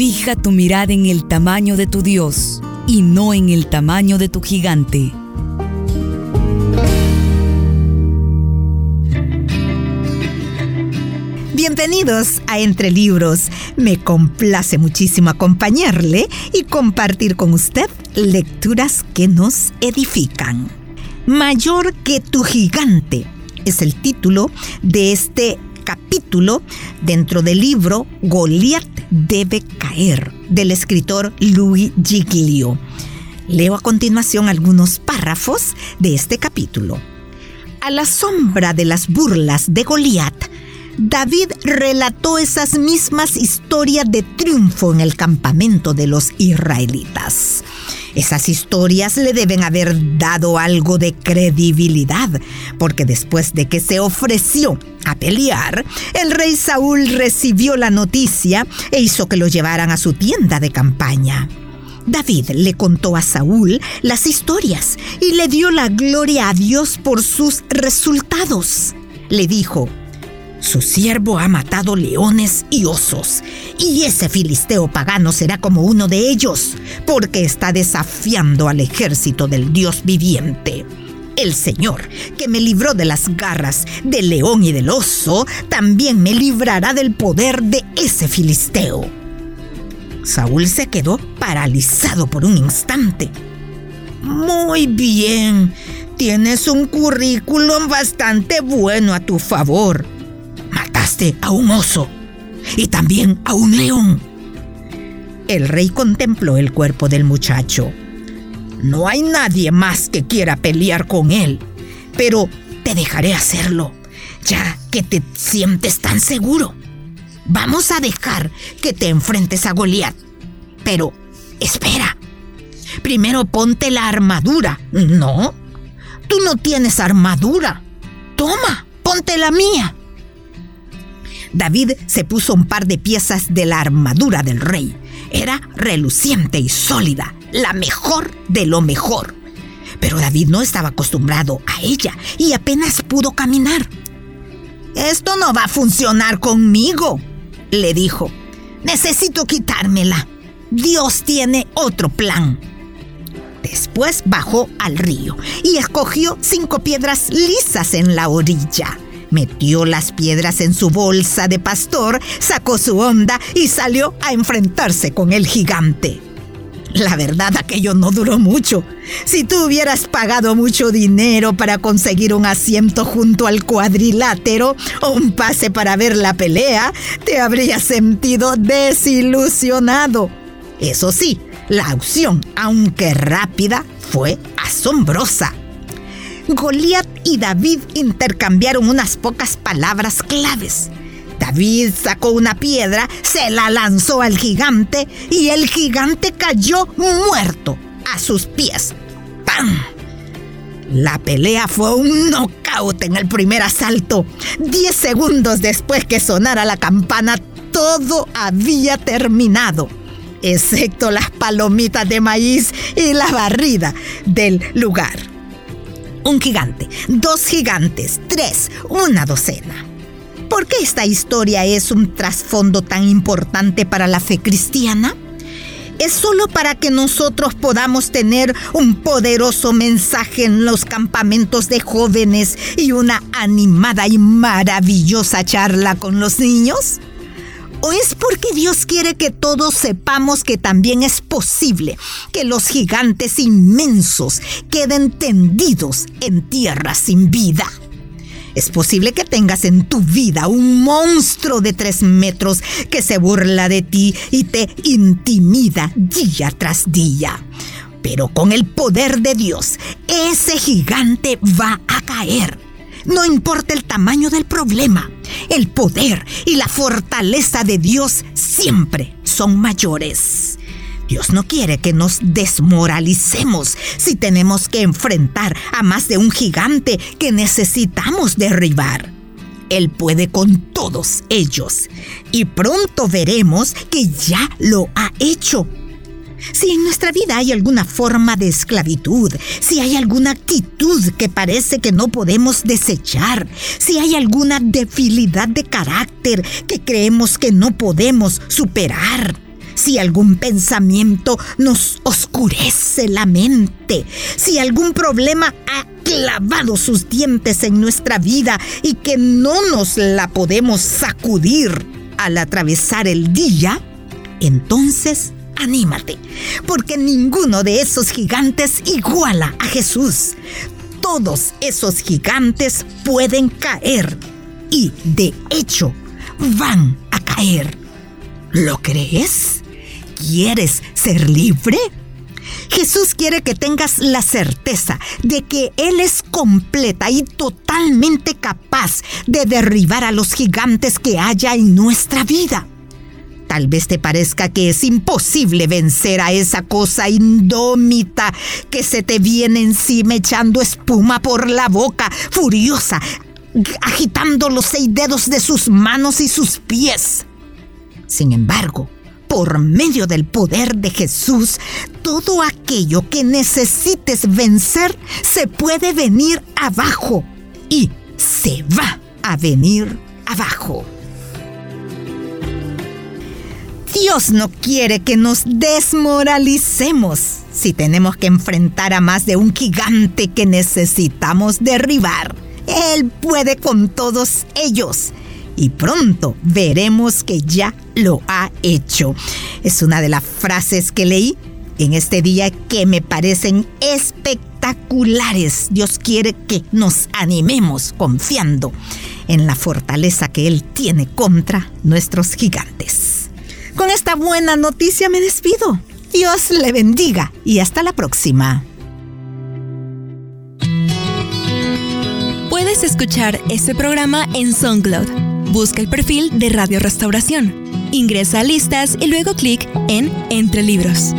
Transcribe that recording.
Fija tu mirada en el tamaño de tu Dios y no en el tamaño de tu gigante. Bienvenidos a Entre Libros. Me complace muchísimo acompañarle y compartir con usted lecturas que nos edifican. Mayor que tu gigante es el título de este capítulo dentro del libro Goliat debe caer del escritor Louis Giglio. Leo a continuación algunos párrafos de este capítulo. A la sombra de las burlas de Goliat, David relató esas mismas historias de triunfo en el campamento de los israelitas. Esas historias le deben haber dado algo de credibilidad, porque después de que se ofreció a pelear, el rey Saúl recibió la noticia e hizo que lo llevaran a su tienda de campaña. David le contó a Saúl las historias y le dio la gloria a Dios por sus resultados. Le dijo, su siervo ha matado leones y osos, y ese filisteo pagano será como uno de ellos, porque está desafiando al ejército del Dios viviente. El Señor, que me libró de las garras del león y del oso, también me librará del poder de ese filisteo. Saúl se quedó paralizado por un instante. Muy bien, tienes un currículum bastante bueno a tu favor a un oso y también a un león. El rey contempló el cuerpo del muchacho. No hay nadie más que quiera pelear con él, pero te dejaré hacerlo, ya que te sientes tan seguro. Vamos a dejar que te enfrentes a Goliat. Pero, espera. Primero ponte la armadura. No, tú no tienes armadura. Toma, ponte la mía. David se puso un par de piezas de la armadura del rey. Era reluciente y sólida, la mejor de lo mejor. Pero David no estaba acostumbrado a ella y apenas pudo caminar. Esto no va a funcionar conmigo, le dijo. Necesito quitármela. Dios tiene otro plan. Después bajó al río y escogió cinco piedras lisas en la orilla. Metió las piedras en su bolsa de pastor, sacó su onda y salió a enfrentarse con el gigante. La verdad, aquello no duró mucho. Si tú hubieras pagado mucho dinero para conseguir un asiento junto al cuadrilátero o un pase para ver la pelea, te habrías sentido desilusionado. Eso sí, la opción, aunque rápida, fue asombrosa. Goliat y David intercambiaron unas pocas palabras claves. David sacó una piedra, se la lanzó al gigante y el gigante cayó muerto a sus pies. ¡Pam! La pelea fue un knockout en el primer asalto. Diez segundos después que sonara la campana, todo había terminado, excepto las palomitas de maíz y la barrida del lugar un gigante, dos gigantes, tres, una docena. ¿Por qué esta historia es un trasfondo tan importante para la fe cristiana? es solo para que nosotros podamos tener un poderoso mensaje en los campamentos de jóvenes y una animada y maravillosa charla con los niños? ¿O es porque Dios quiere que todos sepamos que también es posible que los gigantes inmensos queden tendidos en tierra sin vida? Es posible que tengas en tu vida un monstruo de tres metros que se burla de ti y te intimida día tras día. Pero con el poder de Dios, ese gigante va a caer no importa el tamaño del problema, el poder y la fortaleza de Dios siempre son mayores. Dios no quiere que nos desmoralicemos si tenemos que enfrentar a más de un gigante que necesitamos derribar. Él puede con todos ellos y pronto veremos que ya lo ha hecho si en nuestra vida hay alguna forma de esclavitud, si hay alguna actitud que parece que no podemos desechar, si hay alguna debilidad de carácter que creemos que no podemos superar, Si algún pensamiento nos oscurece la mente, si algún problema ha clavado sus dientes en nuestra vida y que no nos la podemos sacudir al atravesar el día, entonces anímate, porque ninguno de esos gigantes iguala a Jesús. Todos esos gigantes pueden caer y, de hecho, van a caer. ¿Lo crees? ¿Quieres ser libre? Jesús quiere que tengas la certeza de que Él es completa y totalmente capaz de derribar a los gigantes que haya en nuestra vida. Tal vez te parezca que es imposible vencer a esa cosa indómita que se te viene encima echando espuma por la boca, furiosa, agitando los seis dedos de sus manos y sus pies. Sin embargo, por medio del poder de Jesús, todo aquello que necesites vencer se puede venir abajo y se va a venir abajo. Dios no quiere que nos desmoralicemos si tenemos que enfrentar a más de un gigante que necesitamos derribar. Él puede con todos ellos y pronto veremos que ya lo ha hecho. Es una de las frases que leí en este día que me parecen espectaculares. Dios quiere que nos animemos confiando en la fortaleza que Él tiene contra nuestros gigantes. Con esta buena noticia me despido. Dios le bendiga y hasta la próxima. Puedes escuchar este programa en SoundCloud. Busca el perfil de Radio Restauración. Ingresa a listas y luego clic en Entre Libros.